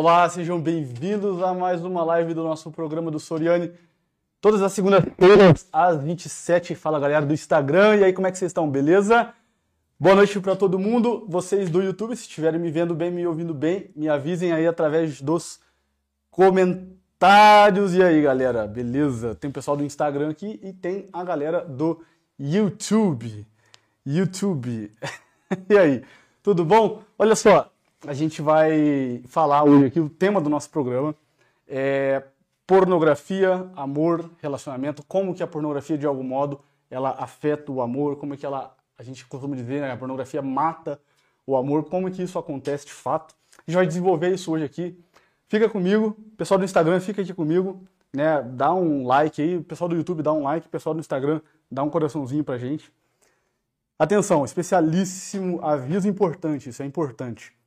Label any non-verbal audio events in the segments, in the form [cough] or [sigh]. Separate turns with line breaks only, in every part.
Olá, sejam bem-vindos a mais uma live do nosso programa do Soriani. Todas as segundas-feiras, às 27. Fala galera do Instagram. E aí, como é que vocês estão? Beleza? Boa noite para todo mundo. Vocês do YouTube, se estiverem me vendo bem, me ouvindo bem, me avisem aí através dos comentários. E aí, galera? Beleza? Tem o pessoal do Instagram aqui e tem a galera do YouTube. YouTube. [laughs] e aí? Tudo bom? Olha só, a gente vai falar hoje aqui o tema do nosso programa é pornografia, amor, relacionamento, como que a pornografia de algum modo ela afeta o amor, como é que ela, a gente costuma dizer, né, a pornografia mata o amor, como que isso acontece de fato. A gente vai desenvolver isso hoje aqui. Fica comigo, pessoal do Instagram, fica aqui comigo, né, dá um like aí, pessoal do YouTube dá um like, pessoal do Instagram dá um coraçãozinho pra gente. Atenção, especialíssimo aviso importante, isso é importante.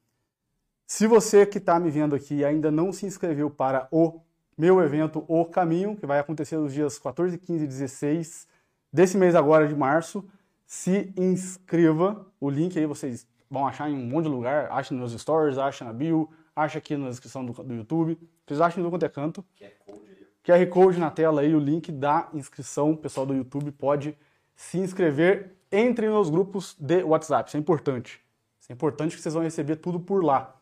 Se você que está me vendo aqui ainda não se inscreveu para o meu evento O Caminho, que vai acontecer nos dias 14, 15 e 16 desse mês agora de março, se inscreva. O link aí vocês vão achar em um monte de lugar, acha nos stories, acha na bio, acha aqui na descrição do, do YouTube. Vocês acham no quanto é canto. QR Code. QR Code na tela aí, o link da inscrição. O pessoal do YouTube pode se inscrever. Entre nos grupos de WhatsApp, isso é importante. Isso é importante que vocês vão receber tudo por lá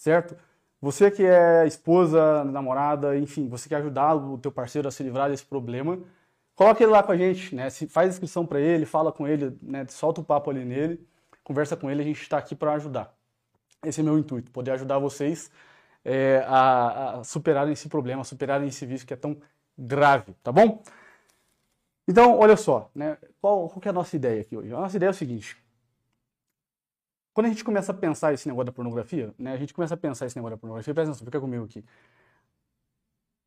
certo? Você que é esposa, namorada, enfim, você quer ajudar o teu parceiro a se livrar desse problema, coloque ele lá com a gente, né? Faz inscrição para ele, fala com ele, né? Solta o papo ali nele, conversa com ele, a gente está aqui para ajudar. Esse é meu intuito, poder ajudar vocês é, a, a, superarem esse problema, a superarem esse vício que é tão grave, tá bom? Então, olha só, né? Qual, qual é a nossa ideia aqui hoje? A nossa ideia é o seguinte: quando a gente começa a pensar esse negócio da pornografia, né? A gente começa a pensar esse negócio da pornografia, presta atenção, fica comigo aqui.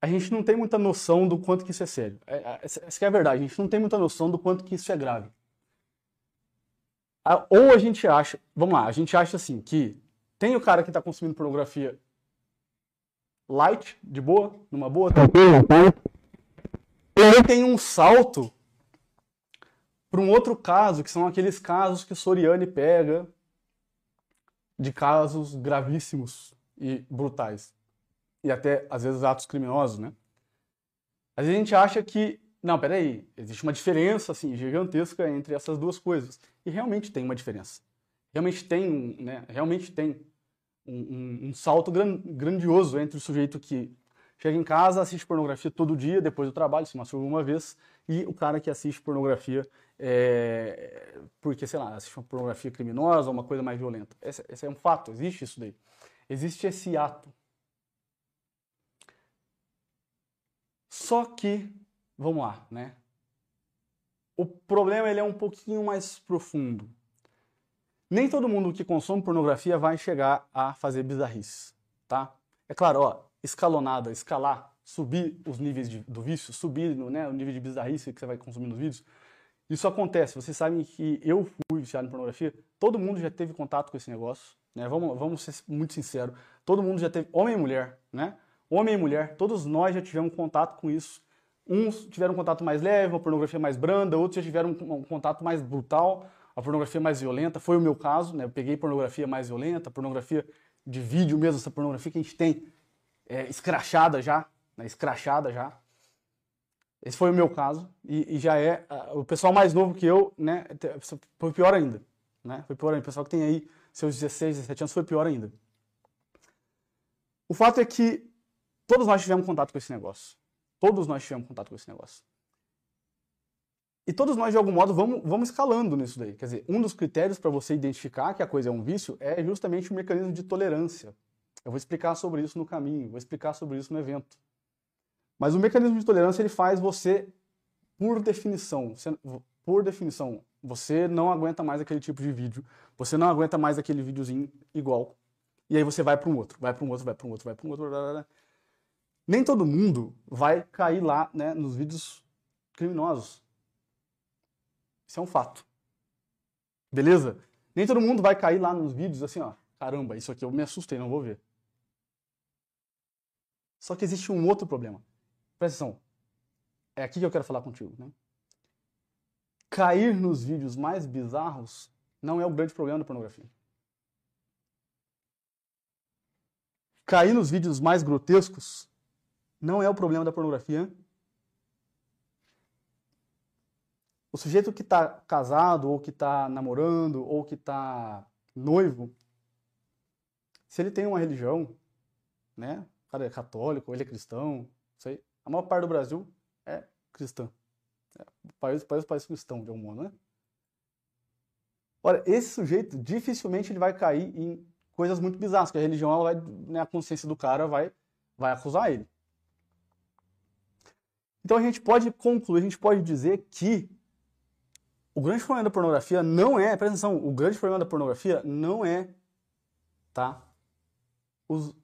A gente não tem muita noção do quanto que isso é sério. É, é, essa é a verdade, a gente não tem muita noção do quanto que isso é grave. Ou a gente acha, vamos lá, a gente acha assim, que tem o cara que está consumindo pornografia light, de boa, numa boa, tranquilo, ele tem um salto para um outro caso, que são aqueles casos que o Soriani pega de casos gravíssimos e brutais. E até, às vezes, atos criminosos, né? A gente acha que, não, peraí, existe uma diferença, assim, gigantesca entre essas duas coisas. E realmente tem uma diferença. Realmente tem, né? Realmente tem um, um, um salto gran, grandioso entre o sujeito que chega em casa, assiste pornografia todo dia, depois do trabalho, se masturba uma vez, e o cara que assiste pornografia é, porque, sei lá, assiste uma pornografia criminosa ou uma coisa mais violenta. Esse, esse, é um fato, existe isso daí. Existe esse ato. Só que, vamos lá, né? O problema ele é um pouquinho mais profundo. Nem todo mundo que consome pornografia vai chegar a fazer bizarrice, tá? É claro, ó, escalonada, escalar, subir os níveis de, do vício, subir né, o nível de bizarrice que você vai consumir nos vídeos, isso acontece. Vocês sabem que eu fui viciado em pornografia. Todo mundo já teve contato com esse negócio. Né? Vamos, vamos ser muito sinceros. Todo mundo já teve, homem e mulher, né? Homem e mulher, todos nós já tivemos contato com isso. Uns tiveram um contato mais leve, uma pornografia mais branda, outros já tiveram um, um contato mais brutal, a pornografia mais violenta. Foi o meu caso, né? Eu peguei pornografia mais violenta, pornografia de vídeo mesmo, essa pornografia que a gente tem é, escrachada já, né? escrachada já. Esse foi o meu caso e, e já é uh, o pessoal mais novo que eu, né? Foi pior ainda, né? Foi pior ainda. O pessoal que tem aí seus 16, 17 anos foi pior ainda. O fato é que todos nós tivemos contato com esse negócio. Todos nós tivemos contato com esse negócio. E todos nós, de algum modo, vamos, vamos escalando nisso daí. Quer dizer, um dos critérios para você identificar que a coisa é um vício é justamente o mecanismo de tolerância. Eu vou explicar sobre isso no caminho, vou explicar sobre isso no evento. Mas o mecanismo de tolerância ele faz você, por definição, você, por definição, você não aguenta mais aquele tipo de vídeo, você não aguenta mais aquele videozinho igual. E aí você vai para um outro, vai para um outro, vai para um outro, vai para um outro. Blá, blá, blá. Nem todo mundo vai cair lá, né, nos vídeos criminosos. Isso é um fato. Beleza? Nem todo mundo vai cair lá nos vídeos assim, ó, caramba, isso aqui eu me assustei, não vou ver. Só que existe um outro problema. Presta atenção. É aqui que eu quero falar contigo. Né? Cair nos vídeos mais bizarros não é o grande problema da pornografia. Cair nos vídeos mais grotescos não é o problema da pornografia. O sujeito que está casado, ou que está namorando, ou que está noivo, se ele tem uma religião, né? O cara é católico, ele é cristão, sei. A maior parte do Brasil é cristã. É, país, país, país cristão, de algum modo, né? Olha, esse sujeito dificilmente ele vai cair em coisas muito bizarras, que a religião, ela vai, né, a consciência do cara vai, vai acusar ele. Então a gente pode concluir, a gente pode dizer que o grande problema da pornografia não é, presta atenção, o grande problema da pornografia não é, tá, os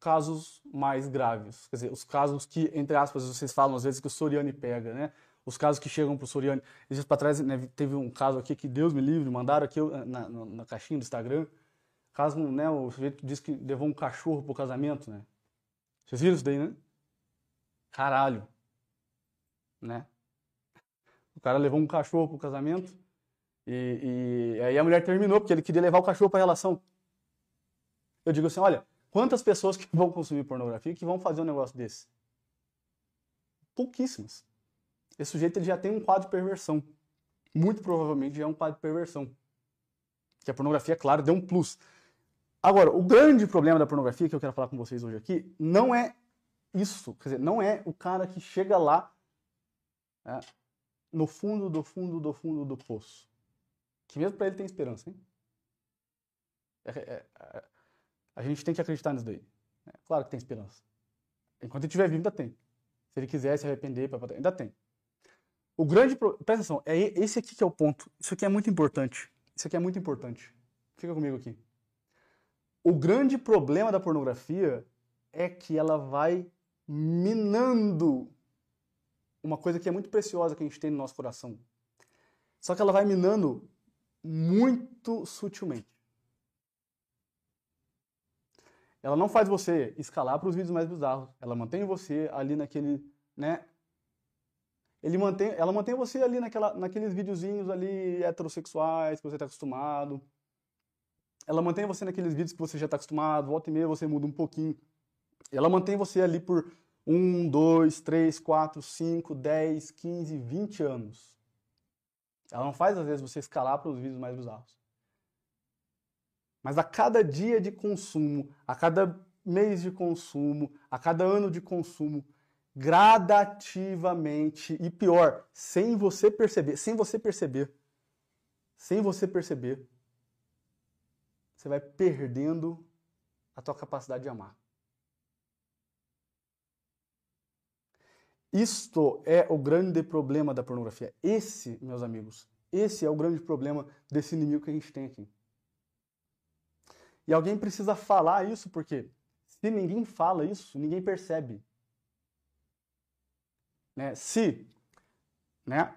casos mais graves, quer dizer, os casos que, entre aspas, vocês falam às vezes que o Soriani pega, né, os casos que chegam para o Soriani. Dias para trás né, teve um caso aqui que Deus me livre, mandaram aqui na, na, na caixinha do Instagram. Caso, né, o sujeito disse que levou um cachorro pro casamento, né? Vocês viram isso daí, né? Caralho. Né? O cara levou um cachorro pro casamento e, e aí a mulher terminou porque ele queria levar o cachorro para relação. Eu digo assim, olha, quantas pessoas que vão consumir pornografia que vão fazer um negócio desse? Pouquíssimas esse sujeito ele já tem um quadro de perversão. Muito provavelmente já é um quadro de perversão. Que a pornografia, claro, deu um plus. Agora, o grande problema da pornografia que eu quero falar com vocês hoje aqui não é isso. Quer dizer, não é o cara que chega lá é, no fundo do fundo do fundo do poço. Que mesmo para ele tem esperança, hein? É, é, é, a gente tem que acreditar nisso daí. É, claro que tem esperança. Enquanto ele estiver vivo, ainda tem. Se ele quiser se arrepender, ainda tem. O grande. Presta atenção, é esse aqui que é o ponto. Isso aqui é muito importante. Isso aqui é muito importante. Fica comigo aqui. O grande problema da pornografia é que ela vai minando uma coisa que é muito preciosa que a gente tem no nosso coração. Só que ela vai minando muito sutilmente. Ela não faz você escalar para os vídeos mais bizarros. Ela mantém você ali naquele, né, ele mantém, ela mantém você ali naquela, naqueles videozinhos ali heterossexuais que você está acostumado. Ela mantém você naqueles vídeos que você já está acostumado, volta e meia você muda um pouquinho. Ela mantém você ali por 1, 2, 3, 4, 5, 10, 15, 20 anos. Ela não faz, às vezes, você escalar para os vídeos mais bizarros. Mas a cada dia de consumo, a cada mês de consumo, a cada ano de consumo, gradativamente e pior, sem você perceber, sem você perceber, sem você perceber, você vai perdendo a tua capacidade de amar. Isto é o grande problema da pornografia. Esse, meus amigos, esse é o grande problema desse inimigo que a gente tem aqui. E alguém precisa falar isso porque se ninguém fala isso, ninguém percebe. Né? Se, né?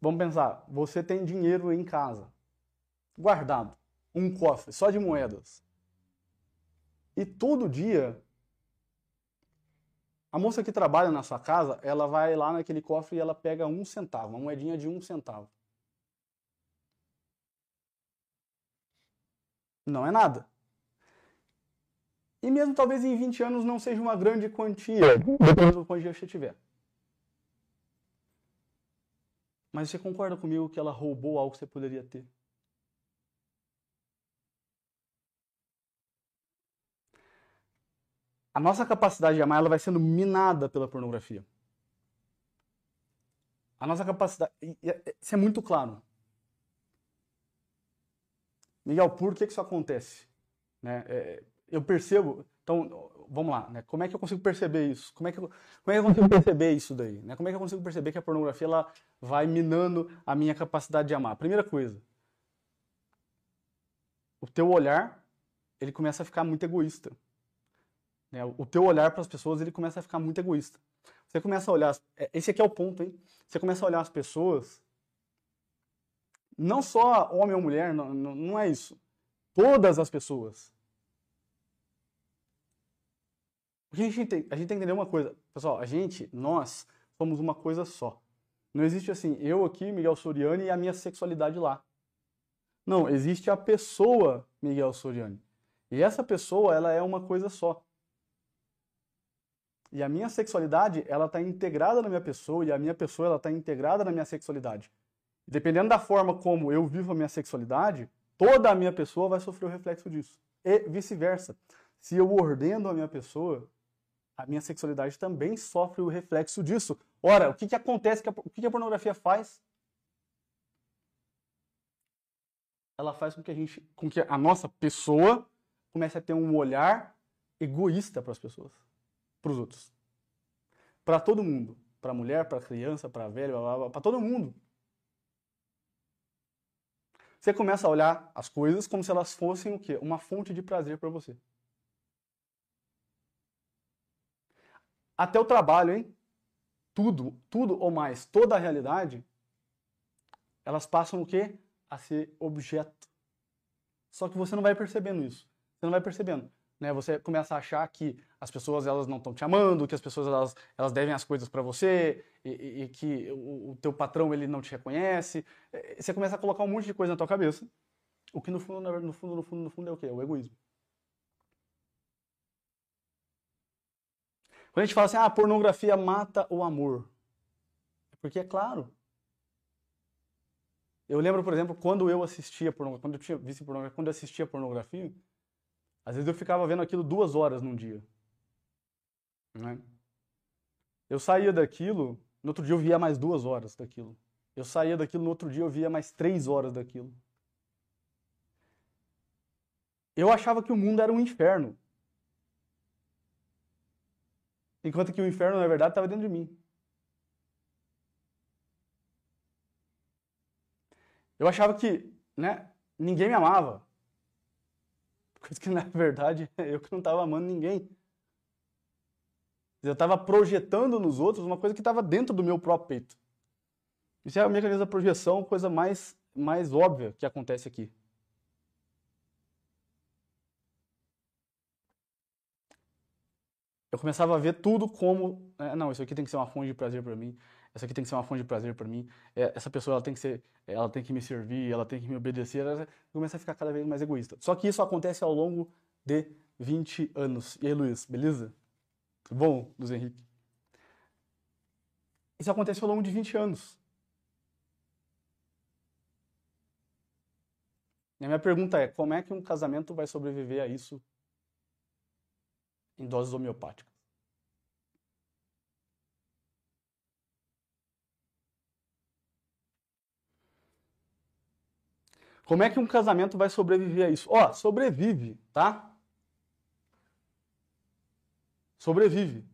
Vamos pensar, você tem dinheiro em casa, guardado, um cofre só de moedas. E todo dia, a moça que trabalha na sua casa, ela vai lá naquele cofre e ela pega um centavo, uma moedinha de um centavo. Não é nada. E mesmo talvez em 20 anos não seja uma grande quantia, dependendo do quantia que você tiver. Mas você concorda comigo que ela roubou algo que você poderia ter? A nossa capacidade de amar ela vai sendo minada pela pornografia. A nossa capacidade. Isso é muito claro. Miguel, por que, que isso acontece? Né? É, eu percebo. Então, vamos lá, né? Como é que eu consigo perceber isso? Como é que eu, como é que eu consigo perceber isso daí? Né? Como é que eu consigo perceber que a pornografia ela vai minando a minha capacidade de amar? Primeira coisa, o teu olhar ele começa a ficar muito egoísta. Né? O teu olhar para as pessoas ele começa a ficar muito egoísta. Você começa a olhar, é, esse aqui é o ponto, hein? Você começa a olhar as pessoas, não só homem ou mulher, não, não, é isso. Todas as pessoas Porque a gente, tem, a gente tem que entender uma coisa. Pessoal, a gente, nós, somos uma coisa só. Não existe assim, eu aqui, Miguel Soriani, e a minha sexualidade lá. Não, existe a pessoa Miguel Soriani. E essa pessoa, ela é uma coisa só. E a minha sexualidade, ela está integrada na minha pessoa e a minha pessoa, ela está integrada na minha sexualidade. Dependendo da forma como eu vivo a minha sexualidade, toda a minha pessoa vai sofrer o reflexo disso. E vice-versa. Se eu ordeno a minha pessoa, a minha sexualidade também sofre o reflexo disso. Ora, o que, que acontece, o que, que a pornografia faz? Ela faz com que a gente, com que a nossa pessoa comece a ter um olhar egoísta para as pessoas, para os outros. Para todo mundo. Para mulher, para criança, para a velha, para todo mundo. Você começa a olhar as coisas como se elas fossem o quê? Uma fonte de prazer para você. Até o trabalho, hein? Tudo, tudo ou mais, toda a realidade, elas passam o quê? A ser objeto. Só que você não vai percebendo isso. Você não vai percebendo. Né? Você começa a achar que as pessoas elas não estão te amando, que as pessoas elas, elas devem as coisas para você e, e, e, que o, o teu patrão ele não te reconhece. É, você começa a colocar um monte de coisa na tua cabeça, o que no fundo, no fundo, no fundo, no fundo é o quê? O egoísmo. Quando a gente fala assim, ah, a pornografia mata o amor. É porque é claro. Eu lembro, por exemplo, quando eu assistia pornografia, quando eu tinha visto pornografia, quando eu assistia pornografia, às vezes eu ficava vendo aquilo duas horas num dia. Né? Eu saía daquilo, no outro dia eu via mais duas horas daquilo. Eu saía daquilo, no outro dia eu via mais três horas daquilo. Eu achava que o mundo era um inferno. Enquanto que o inferno, na verdade, estava dentro de mim. Eu achava que né, ninguém me amava. Coisa que, [laughs] na verdade, eu que não estava amando ninguém. Eu estava projetando nos outros uma coisa que estava dentro do meu próprio peito. Isso é a mecanismo da projeção, coisa mais, mais óbvia que acontece aqui. Eu começava a ver tudo como, é, não, isso aqui tem que ser uma fonte de prazer para mim, essa aqui tem que ser uma fonte de prazer para mim, é, essa pessoa ela tem que ser, ela tem que me servir, ela tem que me obedecer, ela começa a ficar cada vez mais egoísta. Só que isso acontece ao longo de 20 anos. E aí, Luiz, beleza? Tudo bom, Luiz Henrique? Isso acontece ao longo de 20 anos. E a minha pergunta é: como é que um casamento vai sobreviver a isso em doses homeopáticas? Como é que um casamento vai sobreviver a isso? Ó, oh, sobrevive, tá? Sobrevive.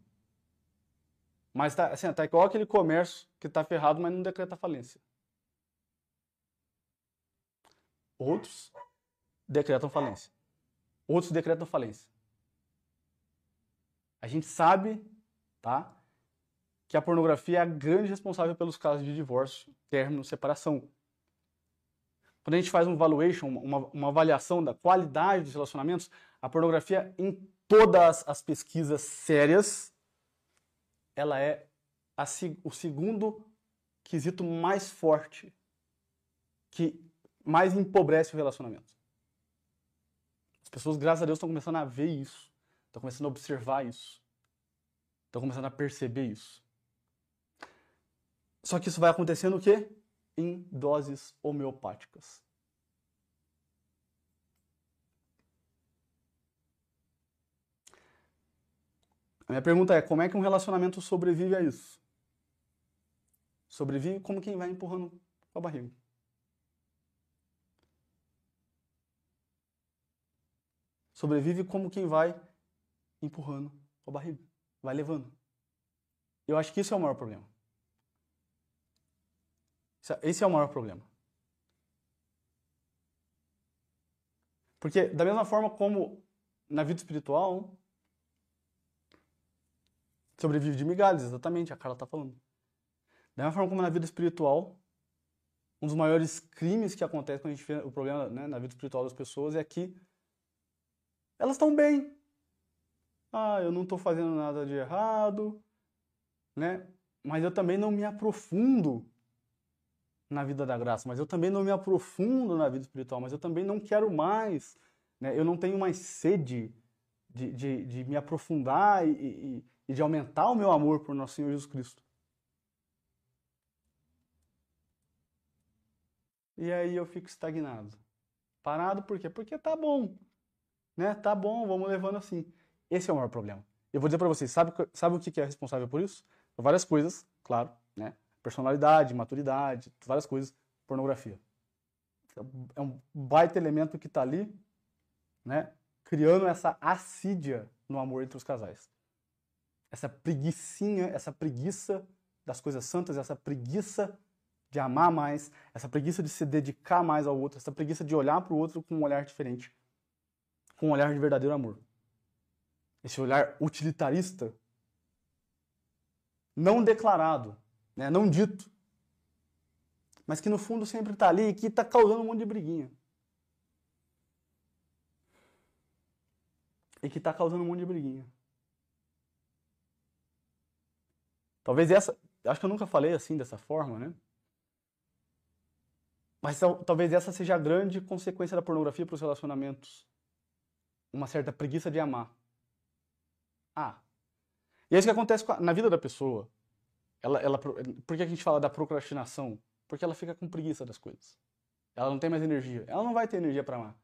Mas tá, assim, tá igual aquele comércio que tá ferrado, mas não decreta falência. Outros decretam falência. Outros decretam falência. A gente sabe, tá? Que a pornografia é a grande responsável pelos casos de divórcio, término, separação. Quando a gente faz um valuation, uma, uma avaliação da qualidade dos relacionamentos, a pornografia, em todas as pesquisas sérias, ela é a, o segundo quesito mais forte que mais empobrece o relacionamento. As pessoas, graças a Deus, estão começando a ver isso, estão começando a observar isso, estão começando a perceber isso. Só que isso vai acontecendo o quê? Em doses homeopáticas. A minha pergunta é: como é que um relacionamento sobrevive a isso? Sobrevive como quem vai empurrando a barriga. Sobrevive como quem vai empurrando a barriga, vai levando. Eu acho que isso é o maior problema. Esse é o maior problema. Porque, da mesma forma como na vida espiritual, sobrevive de migalhas, exatamente, a Carla está falando. Da mesma forma como na vida espiritual, um dos maiores crimes que acontece quando a gente vê o problema né, na vida espiritual das pessoas é que elas estão bem. Ah, eu não estou fazendo nada de errado, né? Mas eu também não me aprofundo na vida da graça, mas eu também não me aprofundo na vida espiritual, mas eu também não quero mais, né? eu não tenho mais sede de, de, de me aprofundar e, e, e de aumentar o meu amor por nosso Senhor Jesus Cristo. E aí eu fico estagnado. Parado por quê? Porque tá bom. Né? Tá bom, vamos levando assim. Esse é o maior problema. Eu vou dizer para vocês, sabe, sabe o que é responsável por isso? Várias coisas, claro, né? Personalidade, maturidade, várias coisas. Pornografia. É um baita elemento que está ali, né? Criando essa assídia no amor entre os casais. Essa preguiçinha, essa preguiça das coisas santas, essa preguiça de amar mais, essa preguiça de se dedicar mais ao outro, essa preguiça de olhar para o outro com um olhar diferente, com um olhar de verdadeiro amor. Esse olhar utilitarista, não declarado, né, não dito, mas que no fundo sempre está ali e que está causando um monte de briguinha. E que está causando um monte de briguinha. Talvez essa, acho que eu nunca falei assim dessa forma, né? Mas talvez essa seja a grande consequência da pornografia para os relacionamentos. Uma certa preguiça de amar. Ah. E é isso que acontece na vida da pessoa. Ela, ela, por que a gente fala da procrastinação? Porque ela fica com preguiça das coisas. Ela não tem mais energia. Ela não vai ter energia para amar.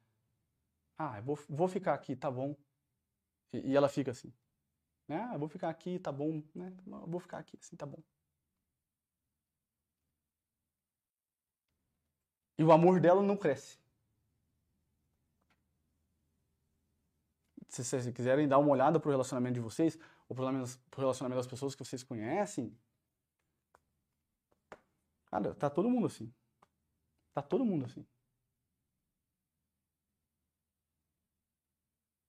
Ah, eu vou, vou ficar aqui, tá bom. E, e ela fica assim. Né? Ah, eu vou ficar aqui, tá bom. Né? Eu vou ficar aqui, assim, tá bom. E o amor dela não cresce. Se vocês quiserem dar uma olhada para o relacionamento de vocês, ou para o relacionamento das pessoas que vocês conhecem, cara, tá todo mundo assim. Tá todo mundo assim.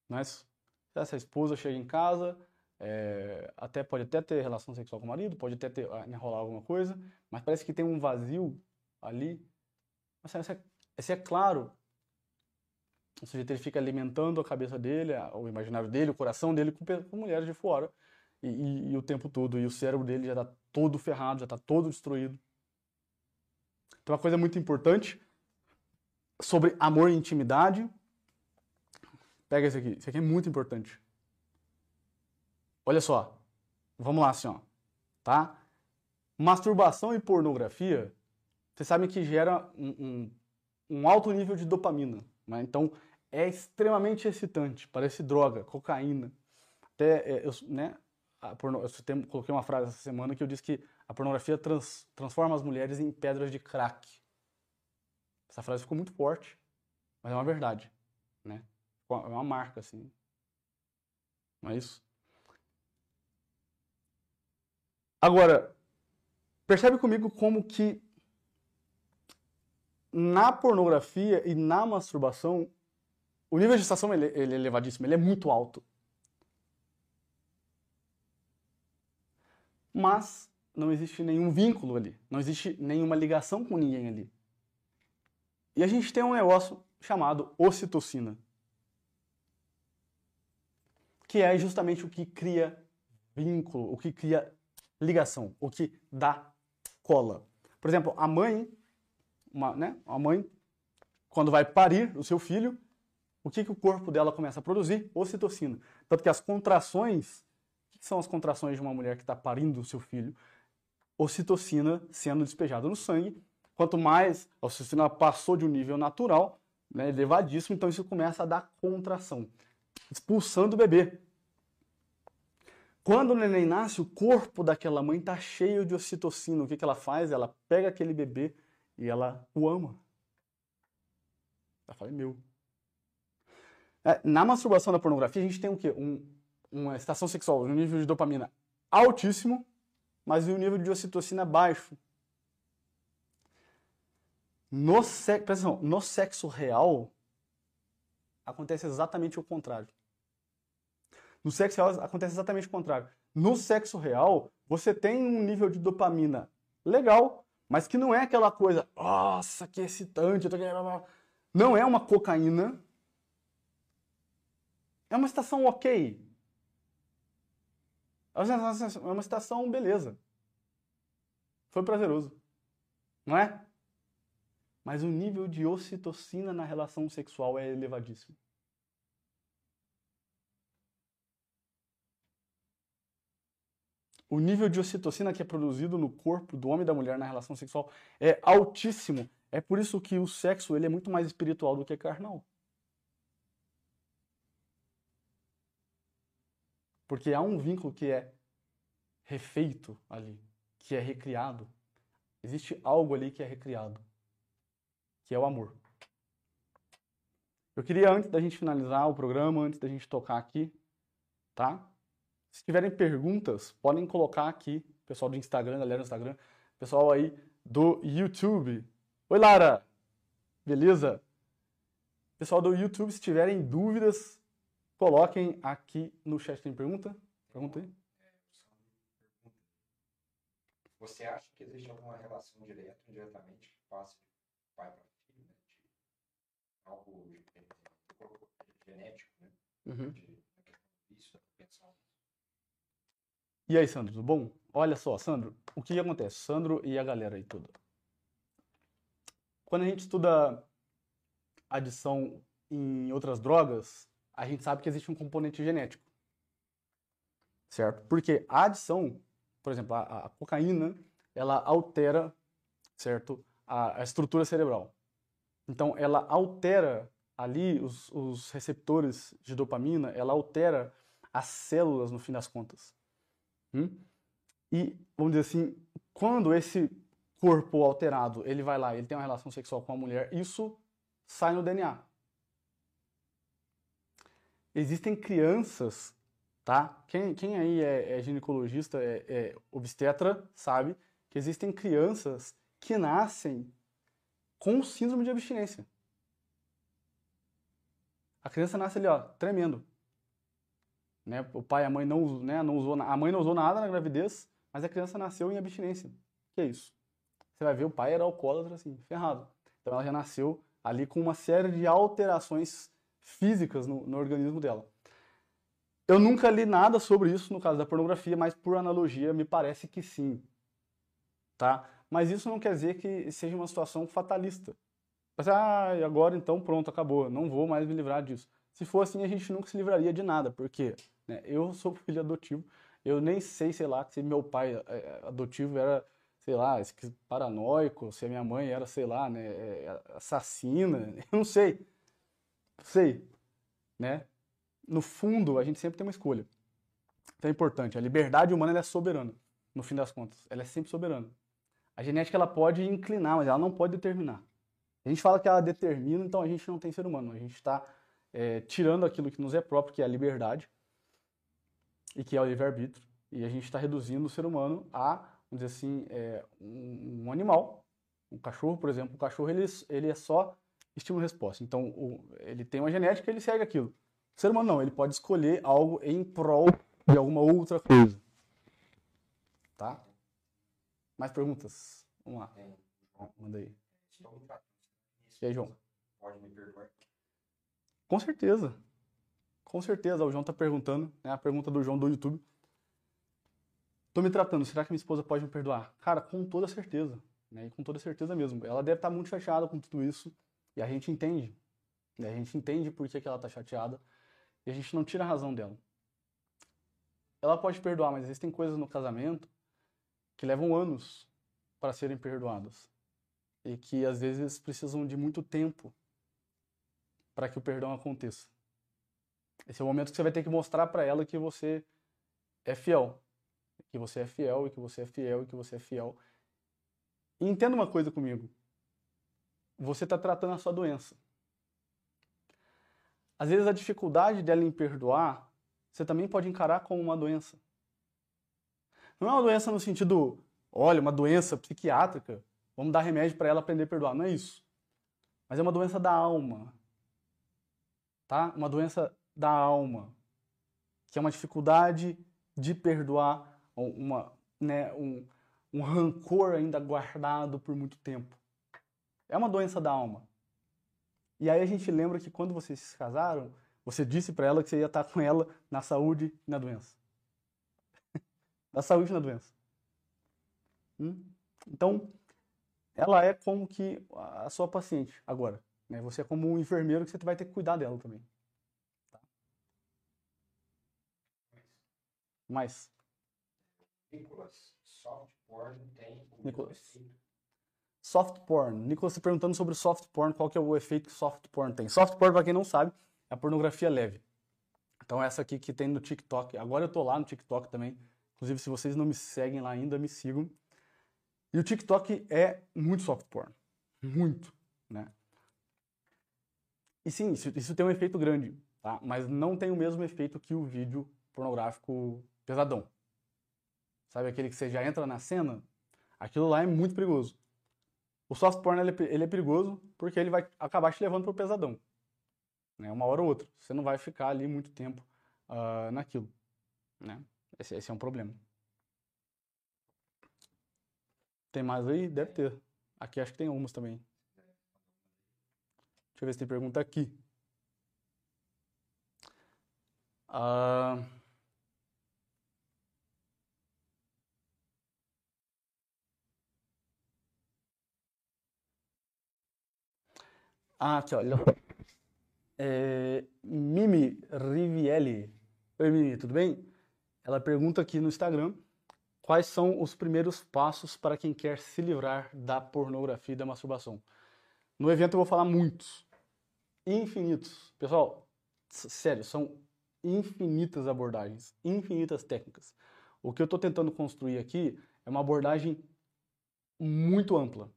Mas essa esposa chega em casa, é, até pode até ter relação sexual com o marido, pode até ter, ah, enrolar alguma coisa, mas parece que tem um vazio ali mas esse é, esse é claro. O sujeito ele fica alimentando a cabeça dele, o imaginário dele, o coração dele com, com mulheres de fora. E, e, e, o tempo todo. E o cérebro dele já está todo ferrado, já está todo destruído. Então, uma coisa muito importante sobre amor e intimidade. Pega esse aqui. Esse aqui é muito importante. Olha só. Vamos lá, assim, ó. Tá? Masturbação e pornografia vocês sabem que gera um, um, um alto nível de dopamina. Né? Então, é extremamente excitante, parece droga, cocaína. Até, é, eu, né, porno, eu coloquei uma frase essa semana que eu disse que a pornografia trans, transforma as mulheres em pedras de crack. Essa frase ficou muito forte, mas é uma verdade. Né? É uma marca, assim. Não é isso? Agora, percebe comigo como que na pornografia e na masturbação, o nível de excitação ele, ele é elevadíssimo, ele é muito alto. Mas não existe nenhum vínculo ali, não existe nenhuma ligação com ninguém ali. E a gente tem um negócio chamado ocitocina, que é justamente o que cria vínculo, o que cria ligação, o que dá cola. Por exemplo, a mãe uma, né, uma mãe, quando vai parir o seu filho, o que, que o corpo dela começa a produzir? Ocitocina. Tanto que as contrações, o que são as contrações de uma mulher que está parindo o seu filho? Ocitocina sendo despejada no sangue. Quanto mais a ocitocina passou de um nível natural, né, elevadíssimo, então isso começa a dar contração, expulsando o bebê. Quando o neném nasce, o corpo daquela mãe está cheio de ocitocina. O que, que ela faz? Ela pega aquele bebê, e ela o ama. Ela fala, é meu. É, na masturbação da pornografia, a gente tem o quê? Um, uma estação sexual, um nível de dopamina altíssimo, mas um nível de ocitocina baixo. No, atenção, no sexo real, acontece exatamente o contrário. No sexo real, acontece exatamente o contrário. No sexo real, você tem um nível de dopamina legal, mas que não é aquela coisa, nossa, que excitante, não é uma cocaína, é uma estação ok. É uma estação beleza. Foi prazeroso. Não é? mas o nível de ocitocina na relação sexual é elevadíssimo. O nível de ocitocina que é produzido no corpo do homem e da mulher na relação sexual é altíssimo. É por isso que o sexo ele é muito mais espiritual do que carnal. Porque há um vínculo que é refeito ali, que é recriado. Existe algo ali que é recriado, que é o amor. Eu queria, antes da gente finalizar o programa, antes da gente tocar aqui, tá? Se tiverem perguntas, podem colocar aqui, pessoal do Instagram, galera do Instagram, pessoal aí do YouTube. Oi, Lara! Beleza? Pessoal do YouTube, se tiverem dúvidas, coloquem aqui no chat. Tem pergunta? Pergunta aí.
Você acha que existe alguma relação direta ou indiretamente que passa de pai para filho, né? De algo genético, né?
Uhum.
De, isso, pensão.
E aí, Sandro, tudo bom? Olha só, Sandro, o que, que acontece? Sandro e a galera aí toda. Quando a gente estuda adição em outras drogas, a gente sabe que existe um componente genético. Certo? Porque a adição, por exemplo, a, a cocaína, ela altera, certo? A, a, estrutura cerebral. Então, ela altera ali os, os receptores de dopamina, ela altera as células no fim das contas. Hum? E, vamos dizer assim, quando esse corpo alterado, ele vai lá, ele tem uma relação sexual com a mulher, isso sai no DNA. Existem crianças, tá? Quem, quem aí é, é ginecologista, é, é obstetra, sabe que existem crianças que nascem com síndrome de abstinência. A criança nasce ali, ó, tremendo. Né? O pai e a mãe não, né, não usou, a mãe não usou nada na gravidez, mas a criança nasceu em abstinência. Que é isso? Você vai ver, o pai era alcoólatra, assim, ferrado. Então ela já nasceu ali com uma série de alterações físicas no, no organismo dela. Eu nunca li nada sobre isso no caso da pornografia, mas por analogia me parece que sim. Tá? Mas isso não quer dizer que seja uma situação fatalista. Mas, ah, agora então pronto, acabou, não vou mais me livrar disso. Se for assim, a gente nunca se livraria de nada, porque né, eu sou [laughs] filho adotivo, eu nem sei, sei lá, se meu pai é, adotivo era, sei lá, paranoico, se a minha mãe era, sei lá, né, é, assassina, [laughs] eu não sei. Sei, né? No fundo, a gente sempre tem uma escolha. Então é importante, a liberdade humana é soberana, no fim das contas. Ela é sempre soberana. A genética ela pode inclinar, mas ela não pode determinar. A gente fala que ela determina, então a gente não tem ser humano. A gente está é, tirando aquilo que nos é próprio, que é a liberdade, e que é o livre-arbítrio, e a gente está reduzindo o ser humano a, vamos dizer assim, é, um, um, animal. Um cachorro, por exemplo, o cachorro ele, ele é só estímulo-resposta. Então, o, ele tem uma genética, ele segue aquilo. O ser humano não, ele pode escolher algo em prol de alguma outra coisa. Tá? Mais perguntas? Vamos lá. Manda aí. E aí, João?
Pode me perdoar.
Com certeza. Com certeza. O João está perguntando, né? A pergunta do João do YouTube. Tô me tratando, será que minha esposa pode me perdoar? Cara, com toda certeza. Né? E com toda certeza mesmo. Ela deve estar tá muito chateada com tudo isso. E a gente entende. A gente entende por que, que ela está chateada. E a gente não tira a razão dela. Ela pode perdoar, mas existem coisas no casamento que levam anos para serem perdoadas. E que às vezes precisam de muito tempo para que o perdão aconteça. Esse é o momento que você vai ter que mostrar para ela que você é fiel, que você é fiel e que você é fiel e que você é fiel. E entenda uma coisa comigo. Você está tratando a sua doença. Às vezes a dificuldade dela em perdoar, você também pode encarar como uma doença. Não é uma doença no sentido, olha, uma doença psiquiátrica, vamos dar remédio para ela aprender a perdoar. Não é isso. Mas é uma doença da alma tá? Uma doença da alma, que é uma dificuldade de perdoar, uma, né, um, um rancor ainda guardado por muito tempo. É uma doença da alma. E aí a gente lembra que quando vocês se casaram, você disse para ela que você ia estar com ela na saúde e na doença. [laughs] na saúde e na doença. Hum? Então, ela é como que a sua paciente agora. Né? Você é como um enfermeiro que você vai ter que cuidar dela também. Tá? Mais.
Nicolas, soft porn tem
Nicolas. Soft porn. Nicolas está perguntando sobre soft porn, qual que é o efeito que soft porn tem. Soft porn, para quem não sabe, é a pornografia leve. Então essa aqui que tem no TikTok. Agora eu tô lá no TikTok também. Inclusive, se vocês não me seguem lá ainda, me sigam. E o TikTok é muito soft porn. Muito, né? E sim, isso, isso tem um efeito grande, tá? Mas não tem o mesmo efeito que o vídeo pornográfico pesadão. Sabe aquele que você já entra na cena? Aquilo lá é muito perigoso. O soft porn é- ele é perigoso porque ele vai acabar te levando pro pesadão. Né? Uma hora ou outra. Você não vai ficar ali muito tempo ah, naquilo. Né? Esse, esse é um problema. Tem mais aí? Deve ter. Aqui acho que tem umas também. Deixa eu ver se tem pergunta aqui. Ah, Ah, olha. É, Mimi Rivielli. Oi, Mimi, tudo bem? Ela pergunta aqui no Instagram quais são os primeiros passos para quem quer se livrar da pornografia e da masturbação. No evento eu vou falar muitos, infinitos. Pessoal, sério, são infinitas abordagens, infinitas técnicas. O que eu estou tentando construir aqui é uma abordagem muito ampla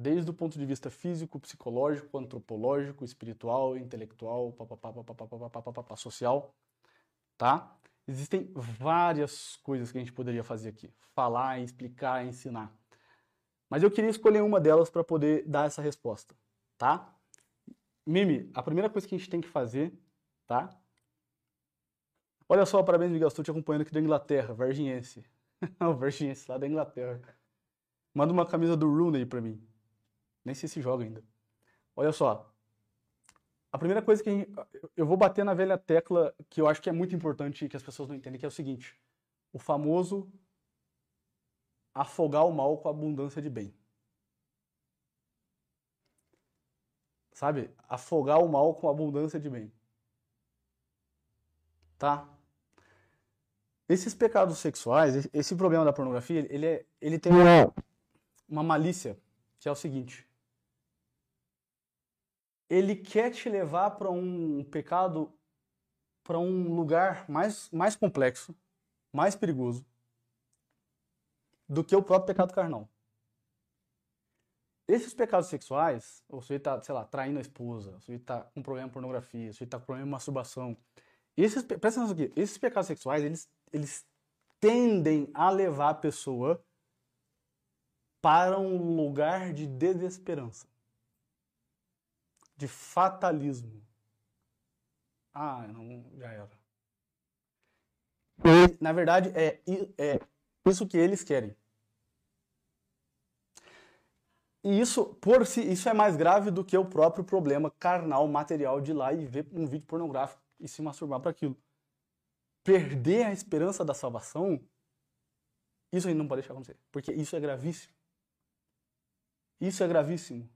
desde o ponto de vista físico, psicológico, antropológico, espiritual, intelectual, social, tá? Existem várias coisas que a gente poderia fazer aqui, falar, explicar, ensinar. Mas eu queria escolher uma delas para poder dar essa resposta, tá? Mimi, a primeira coisa que a gente tem que fazer, tá? Olha só, parabéns, Miguel, estou te acompanhando aqui da Inglaterra, Varginhense. o lá da Inglaterra. Manda uma camisa do Rooney pra mim. Nem sei se joga ainda. Olha só. A primeira coisa que a gente- eu vou bater na velha tecla que eu acho que é muito importante e que as pessoas não entendem, que é o seguinte: o famoso afogar o mal com a abundância de bem. Sabe? Afogar o mal com a abundância de bem. Tá? Esses pecados sexuais, esse- esse problema da pornografia, ele, é, ele tem uma, uma malícia, que é o seguinte. Ele quer te levar para um pecado, para um lugar mais, mais complexo, mais perigoso, do que o próprio pecado carnal. Esses pecados sexuais, o sujeito está, sei lá, traindo a esposa, o sujeito está com problema com pornografia, o sujeito está com problema de masturbação. Esses, presta atenção aqui, esses pecados sexuais, eles, eles tendem a levar a pessoa para um lugar de desesperança, de fatalismo. Ah, não, já era. E, na verdade, é, é isso que eles querem. E isso, por si, isso é mais grave do que o próprio problema carnal, material de ir lá e ver um vídeo pornográfico e se masturbar para aquilo. Perder a esperança da salvação, isso a gente não pode deixar acontecer, porque isso é gravíssimo. Isso é gravíssimo.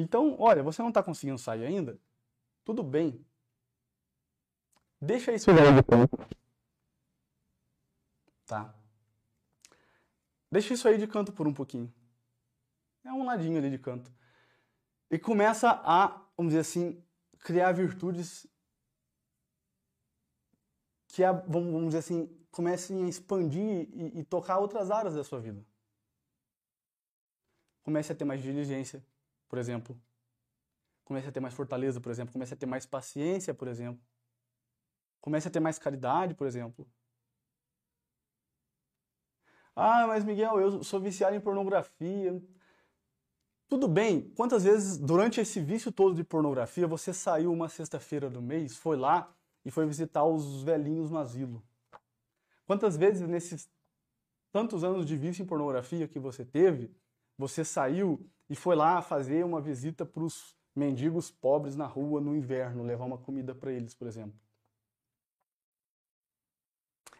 Então, olha, você não está conseguindo sair ainda? Tudo bem. Deixa isso aí de canto. Tá? Deixa isso aí de canto por um pouquinho. É um ladinho ali de canto. E começa a, vamos dizer assim, criar virtudes que, a- vamos dizer assim, comecem a expandir e, e tocar outras áreas da sua vida. Comece a ter mais diligência, por exemplo. Comece a ter mais fortaleza, por exemplo. Comece a ter mais paciência, por exemplo. Comece a ter mais caridade, por exemplo. Ah, mas Miguel, eu sou viciado em pornografia. Tudo bem, quantas vezes durante esse vício todo de pornografia você saiu uma sexta-feira do mês, foi lá e foi visitar os velhinhos no asilo? Quantas vezes nesses tantos anos de vício em pornografia que você teve, você saiu e foi lá fazer uma visita para os mendigos pobres na rua no inverno, levar uma comida para eles, por exemplo?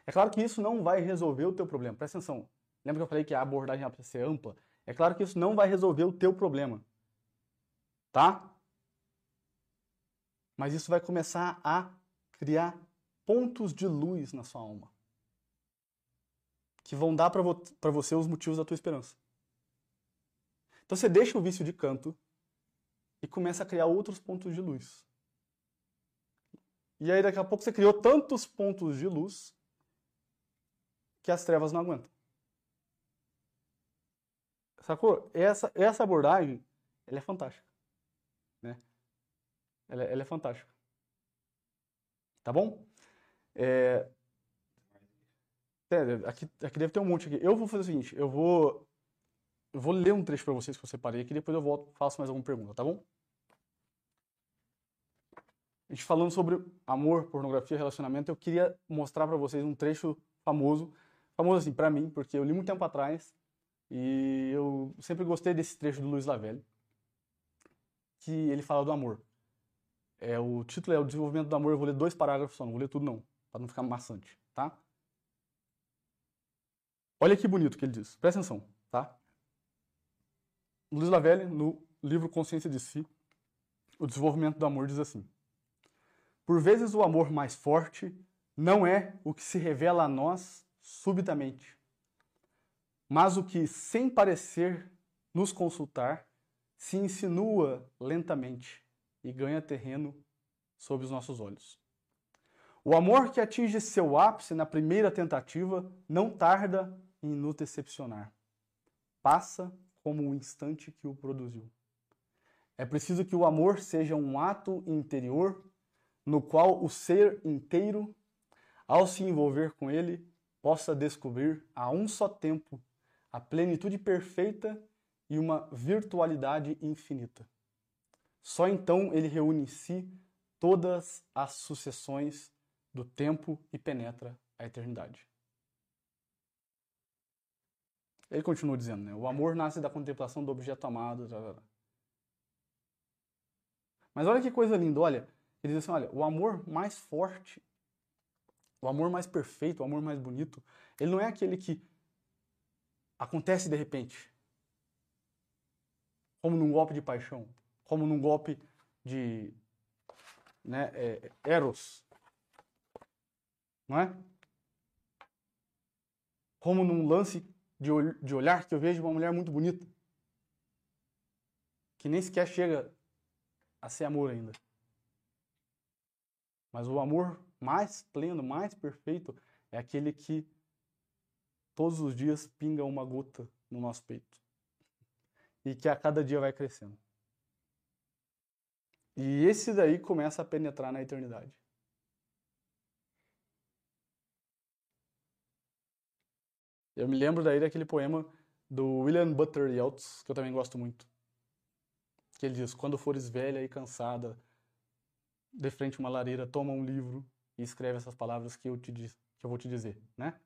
É claro que isso não vai resolver o teu problema. Presta atenção. Lembra que eu falei que a abordagem precisa ser ampla? É claro que isso não vai resolver o teu problema. Tá? Mas isso vai começar a criar pontos de luz na sua alma. Que vão dar para vo você os motivos da tua esperança. Então você deixa o vício de canto e começa a criar outros pontos de luz. E aí daqui a pouco você criou tantos pontos de luz que as trevas não aguentam. Sacou? Essa, essa abordagem, ela é fantástica. Né? Ela, ela é fantástica. Tá bom? É... É, aqui, aqui deve ter um monte aqui. Eu vou fazer o seguinte, eu vou eu vou ler um trecho para vocês que eu separei aqui, depois eu volto faço mais alguma pergunta, tá bom? A gente falando sobre amor, pornografia, relacionamento, eu queria mostrar para vocês um trecho famoso, famoso assim para mim, porque eu li muito tempo atrás e eu sempre gostei desse trecho do Luiz Lavelli, que ele fala do amor. É, o título é O Desenvolvimento do Amor, eu vou ler dois parágrafos só, não vou ler tudo não, para não ficar maçante, tá? Olha que bonito que ele diz, presta atenção, tá? Luiz Lavelli, no livro Consciência de Si, O Desenvolvimento do Amor, diz assim: Por vezes o amor mais forte não é o que se revela a nós subitamente, mas o que, sem parecer nos consultar, se insinua lentamente e ganha terreno sob os nossos olhos. O amor que atinge seu ápice na primeira tentativa não tarda em nos decepcionar. Passa como o instante que o produziu. É preciso que o amor seja um ato interior no qual o ser inteiro, ao se envolver com ele, possa descobrir a um só tempo a plenitude perfeita e uma virtualidade infinita. Só então ele reúne em si todas as sucessões do tempo e penetra a eternidade. Ele continua dizendo, né? O amor nasce da contemplação do objeto amado. Mas olha que coisa linda, olha. Ele diz assim, olha, o amor mais forte, o amor mais perfeito, o amor mais bonito, ele não é aquele que acontece de repente. Como num golpe de paixão, como num golpe de né, é, eros. Não é? Como num lance de, de olhar que eu vejo uma mulher muito bonita. Que nem sequer chega a ser amor ainda. Mas o amor mais pleno, mais perfeito, é aquele que todos os dias pinga uma gota no nosso peito. E que a cada dia vai crescendo. E esse daí começa a penetrar na eternidade. Eu me lembro daí daquele poema do William Butler Yeats, que eu também gosto muito. Que ele diz: Quando fores velha e cansada, de frente a uma lareira, toma um livro e escreve essas palavras que eu, te, que eu vou te dizer, né?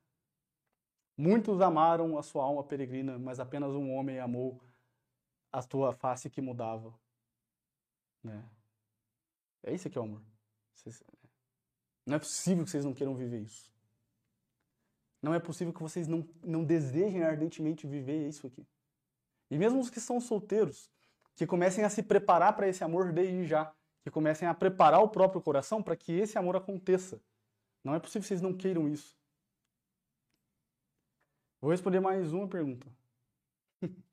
Muitos amaram a sua alma peregrina, mas apenas um homem amou a tua face que mudava. Né? É isso que é o amor. Não é possível que vocês não queiram viver isso. Não é possível que vocês não, não desejem ardentemente viver isso aqui. E mesmo os que são solteiros, que comecem a se preparar para esse amor desde já, que comecem a preparar o próprio coração para que esse amor aconteça. Não é possível que vocês não queiram isso. Vou responder mais uma pergunta. [laughs]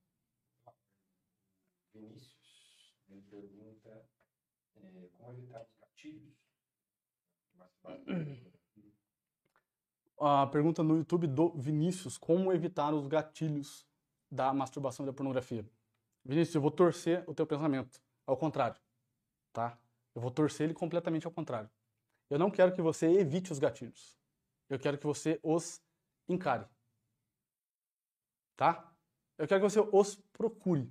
Vinícius, ele pergunta é, como evitar os gatilhos. [clears throat]
A pergunta no YouTube do Vinícius, como evitar os gatilhos da masturbação e da pornografia. Vinícius, eu vou torcer o teu pensamento, ao contrário, tá? Eu vou torcer ele completamente ao contrário. Eu não quero que você evite os gatilhos. Eu quero que você os encare tá? Eu quero que você os procure.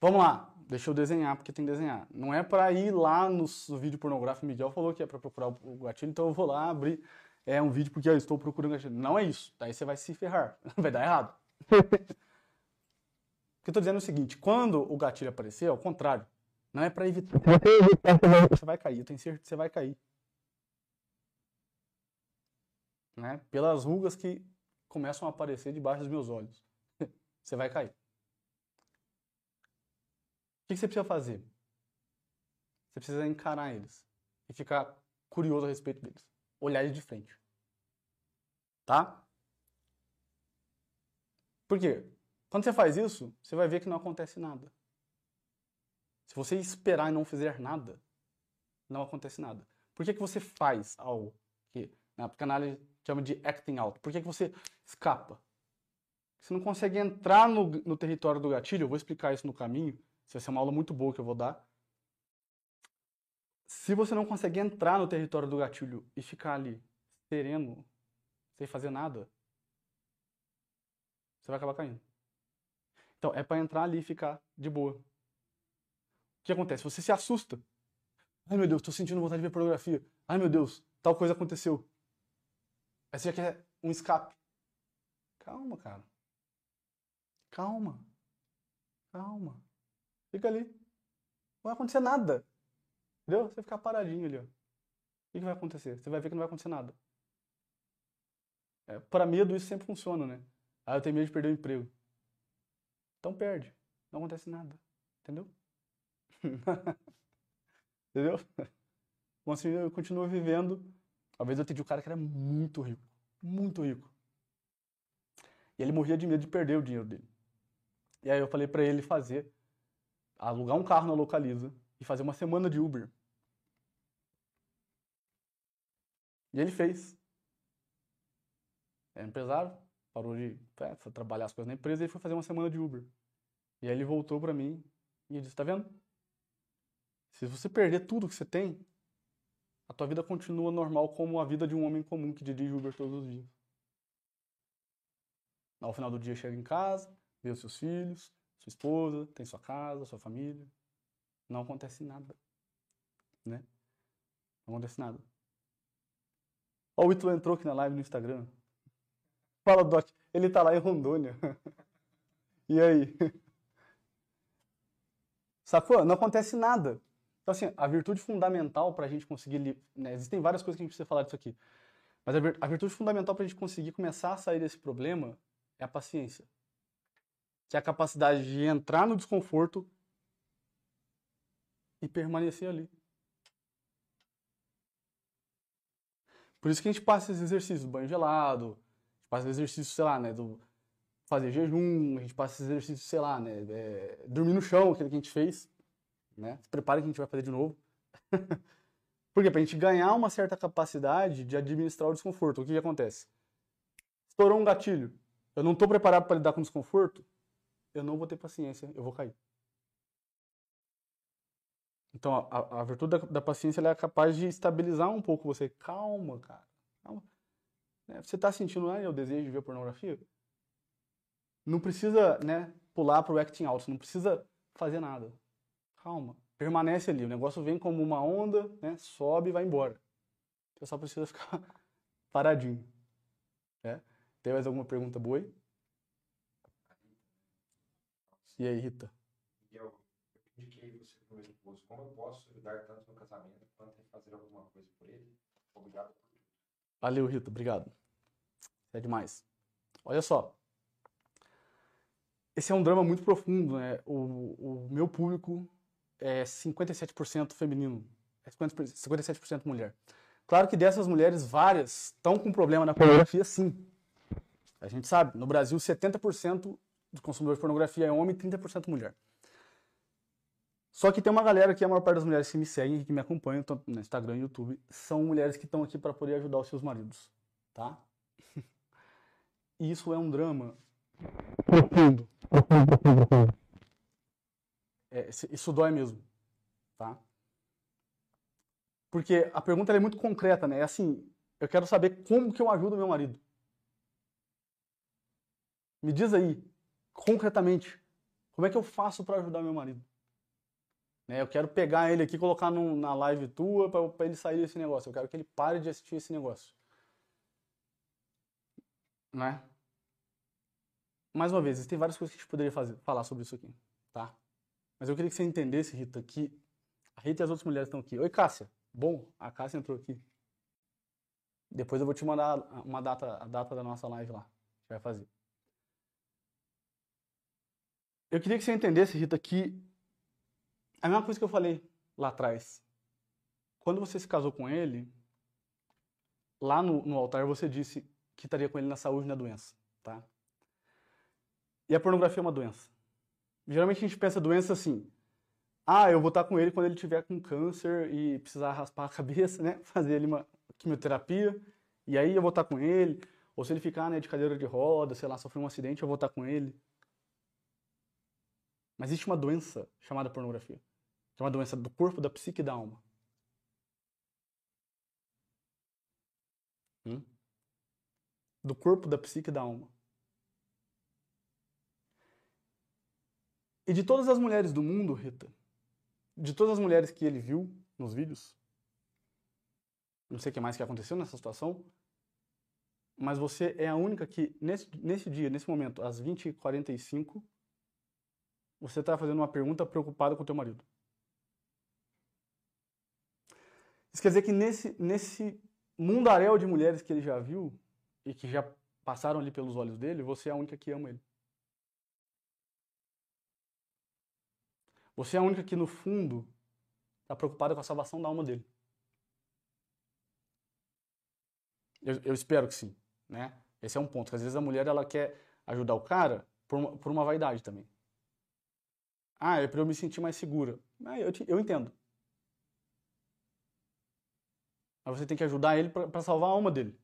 Vamos lá, deixa eu desenhar, porque tem que desenhar. Não é para ir lá no, vídeo pornográfico, Miguel falou que é para procurar o, gatilho, então eu vou lá abrir é um vídeo porque eu estou procurando gatilho. Não é isso, daí você vai se ferrar, [laughs] vai dar errado. [laughs] o que eu estou dizendo é o seguinte, quando o gatilho aparecer, ao contrário, não é para evitar. Você vai cair, eu tenho certeza que você vai cair. Né? Pelas rugas que começam a aparecer debaixo dos meus olhos. [laughs] você vai cair. O que você precisa fazer? Você precisa encarar eles e ficar curioso a respeito deles. Olhar de frente. Tá? Por quê? Quando você faz isso, você vai ver que não acontece nada. Se você esperar e não fizer nada, não acontece nada. Por que, que você faz algo que na psicanálise chama de acting out? Por que, que você escapa? Você não consegue entrar no, no território do gatilho, eu vou explicar isso no caminho, isso vai ser uma aula muito boa que eu vou dar. Se você não consegue entrar no território do gatilho e ficar ali sereno, sem fazer nada, você vai acabar caindo. Então, é para entrar ali e ficar de boa. O que acontece? Você se assusta. Ai meu Deus, estou sentindo vontade de ver pornografia. Ai meu Deus, tal coisa aconteceu. Aí você já quer um escape. Calma, cara. Calma. Calma. Fica ali. Não vai acontecer nada. Entendeu? Você ficar paradinho ali, ó. O que, vai acontecer? Você vai ver que não vai acontecer nada. É, para medo isso sempre funciona, né? Ah, eu tenho medo de perder o emprego. Então perde. Não acontece nada. Entendeu? [laughs] Entendeu? Assim, eu continuo vivendo. Uma vez eu atendi um cara que era muito rico. Muito rico. E ele morria de medo de perder o dinheiro dele. E aí eu falei para ele fazer, alugar um carro na Localiza e fazer uma semana de Uber. E ele fez. É empresário, parou de é, trabalhar as coisas na empresa e foi fazer uma semana de Uber. E aí ele voltou para mim e disse: Tá vendo? Se você perder tudo que você tem, a tua vida continua normal como a vida de um homem comum que dirige Uber todos os dias. Ao final do dia chega em casa, vê os seus filhos, sua esposa, tem sua casa, sua família. Não acontece nada. Né? Não acontece nada. Ó, o Ítalo entrou aqui na live no Instagram. Fala, Doc. Ele tá lá em Rondônia. [laughs] e aí? [laughs] Sacou? Não acontece nada. Então, assim, a virtude fundamental para a gente conseguir. Né, existem várias coisas que a gente precisa falar disso aqui. Mas a virtude fundamental para a gente conseguir começar a sair desse problema é a paciência. Que é a capacidade de entrar no desconforto e permanecer ali. Por isso que a gente passa esses exercícios banho gelado, a gente passa exercício, sei lá, né, do fazer jejum, a gente passa esses exercícios, sei lá, né, é, dormir no chão, aquele que a gente fez né? Se prepare que a gente vai fazer de novo. [laughs] Por quê? Pra gente ganhar uma certa capacidade de administrar o desconforto. O que, que acontece? Estourou um gatilho. Eu não estou preparado para lidar com desconforto. Eu não vou ter paciência, eu vou cair. Então, a, a virtude da, da paciência é capaz de estabilizar um pouco você. Calma, cara. Calma. Né? Você está sentindo ah, o desejo de ver pornografia? Não precisa né, pular para o acting out, não precisa fazer nada calma, permanece ali. O negócio vem como uma onda, né? sobe e vai embora. Você só precisa [laughs] ficar paradinho. Né? Tem mais alguma pergunta boa aí? E aí, Rita?
Indiquei você para o meu esposo. Como eu posso ajudar tanto no casamento quanto em fazer alguma coisa por ele? Obrigado por tudo.
Valeu, Rita. Obrigado. É demais. Olha só. Esse é um drama muito profundo, né? O, o meu público é 57% feminino, é 57% mulher. Claro que dessas mulheres, várias estão com problema na pornografia, sim. A gente sabe, no Brasil, 70% dos consumidores de pornografia é homem e 30% mulher. Só que tem uma galera que a maior parte das mulheres que me seguem, que me acompanham, tanto no Instagram e YouTube, são mulheres que estão aqui para poder ajudar os seus maridos, tá? E isso é um drama profundo, profundo, profundo, profundo é, isso dói mesmo, tá? Porque a pergunta é muito concreta, né? É assim, eu quero saber como que eu ajudo meu marido. Me diz aí, concretamente, como é que eu faço para ajudar meu marido? Né? Eu quero pegar ele aqui e colocar no, na live tua para ele sair desse negócio. Eu quero que ele pare de assistir esse negócio. Né? Mais uma vez, existem várias coisas que a gente poderia fazer, falar sobre isso aqui, tá? Mas eu queria que você entendesse, Rita, que a Rita e as outras mulheres estão aqui. Oi, Cássia. Bom, a Cássia entrou aqui. Depois eu vou te mandar uma data, a data da nossa live lá. gente vai fazer. Eu queria que você entendesse, Rita, que a mesma coisa que eu falei lá atrás. Quando você se casou com ele, lá no, no altar você disse que estaria com ele na saúde e na doença, tá? E a pornografia é uma doença. Geralmente a gente pensa doença assim, ah, eu vou estar com ele quando ele tiver com câncer e precisar raspar a cabeça, [laughs] né? Fazer ele uma quimioterapia, e aí eu vou estar com ele. Ou se ele ficar né, de cadeira de roda, sei lá, sofrer um acidente, eu vou estar com ele. Mas existe uma doença chamada pornografia. Que é uma doença do corpo, da psique e da alma. Hum? Do corpo, da psique e da alma. E de todas as mulheres do mundo, Rita, de todas as mulheres que ele viu nos vídeos, não sei o que mais que aconteceu nessa situação, mas você é a única que, nesse, nesse dia, nesse momento, às 20h45, você está fazendo uma pergunta preocupada com o teu marido. Isso quer dizer que nesse, nesse mundaréu de mulheres que ele já viu e que já passaram ali pelos olhos dele, você é a única que ama ele. Você é a única que, no fundo, está preocupada com a salvação da alma dele. Eu, eu, espero que sim, né? Esse é um ponto. Às vezes a mulher ela quer ajudar o cara por uma, por uma vaidade também. Ah, é para eu me sentir mais segura. Ah, eu, eu entendo. Mas você tem que ajudar ele para salvar a alma dele.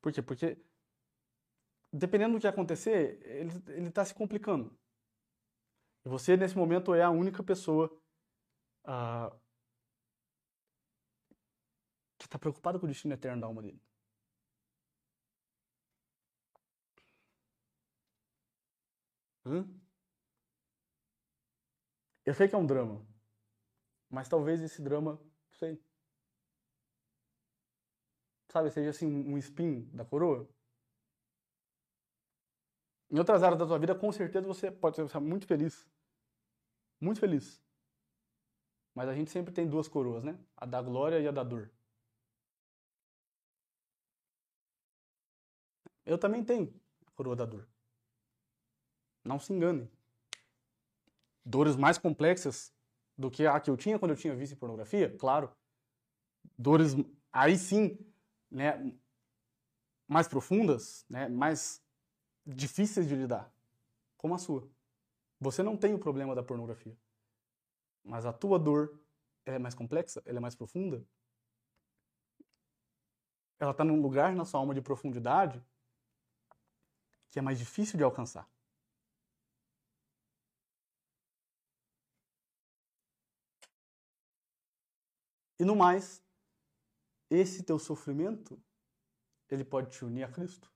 Por quê? Porque dependendo do que acontecer, ele está se complicando. E você, nesse momento, é a única pessoa ah, que está preocupada com o destino eterno da alma dele. Hum? Eu sei que é um drama, mas talvez esse drama, sabe, seja assim um espinho da coroa. Em outras áreas da sua vida, com certeza você pode ser muito feliz. Muito feliz. Mas a gente sempre tem duas coroas, né? A da glória e a da dor. Eu também tenho a coroa da dor. Não se enganem. Dores mais complexas do que a que eu tinha quando eu tinha visto pornografia, claro. Dores aí sim, né, mais profundas, né, mais difíceis de lidar, como a sua. Você não tem o problema da pornografia. Mas a tua dor é mais complexa, ela é mais profunda. Ela está num lugar na sua alma de profundidade que é mais difícil de alcançar. E no mais, esse teu sofrimento, ele pode te unir a Cristo.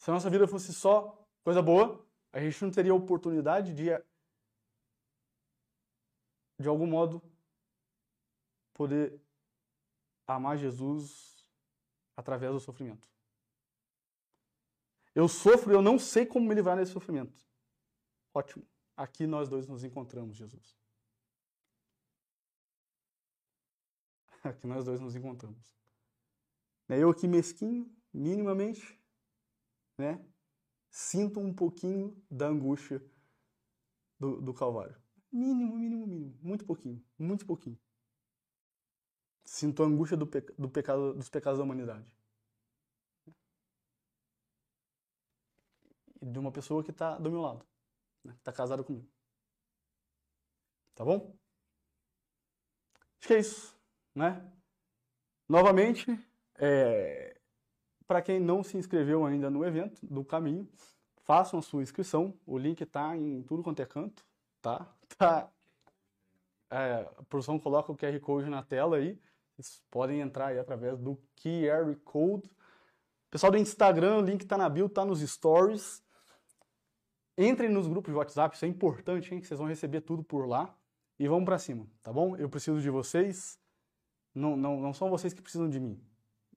Se a nossa vida fosse só coisa boa, a gente não teria oportunidade de, de algum modo, poder amar Jesus através do sofrimento. Eu sofro e eu não sei como me livrar desse sofrimento. Ótimo. Aqui nós dois nos encontramos, Jesus. [laughs] Aqui nós dois nos encontramos. Eu aqui mesquinho, minimamente, né, sinto um pouquinho da angústia do, do Calvário. Mínimo, mínimo, mínimo. Muito pouquinho, muito pouquinho. Sinto a angústia do, do pecado, dos pecados da humanidade. De uma pessoa que está do meu lado, né, que está comigo. Tá bom? Acho que é isso, né? Novamente, é, para quem não se inscreveu ainda no evento do Caminho, façam a sua inscrição. O link está em tudo quanto é canto, tá? [laughs] tá. É, a produção coloca o QR Code na tela aí. Vocês podem entrar aí através do QR Code. Pessoal do Instagram, o link está na bio, está nos stories. Entrem nos grupos de WhatsApp, isso é importante, hein? Que vocês vão receber tudo por lá. E vamos para cima, tá bom? Eu preciso de vocês. Não, não, não são vocês que precisam de mim.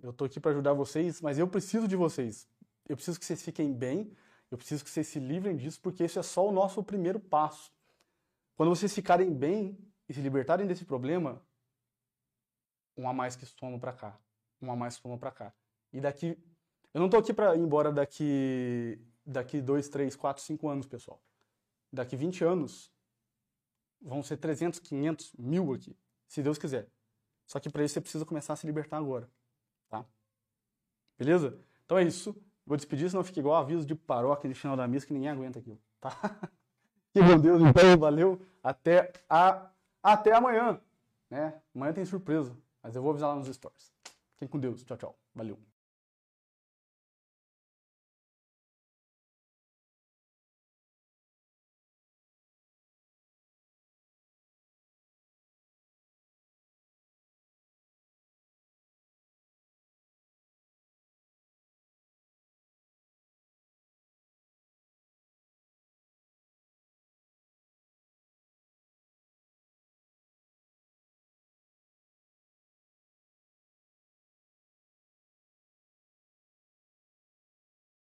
Eu estou aqui para ajudar vocês, mas eu preciso de vocês. Eu preciso que vocês fiquem bem, eu preciso que vocês se livrem disso, porque isso é só o nosso primeiro passo. Quando vocês ficarem bem e se libertarem desse problema, um a mais que sono pra cá, um a mais que sono pra cá. E daqui, eu não tô aqui pra ir embora daqui, daqui 2, 3, 4, 5 anos, pessoal. Daqui 20 anos, vão ser 300, 500, mil aqui, se Deus quiser. Só que para isso você precisa começar a se libertar agora, tá? Beleza? Então é isso. Vou despedir, senão fica igual aviso de paróquia de final da missa que ninguém aguenta aquilo, tá? [laughs] Que bom Deus, então, valeu. Até, a, até amanhã, né? Amanhã tem surpresa, mas eu vou avisar lá nos stories. Fiquem com Deus. Tchau, tchau. Valeu.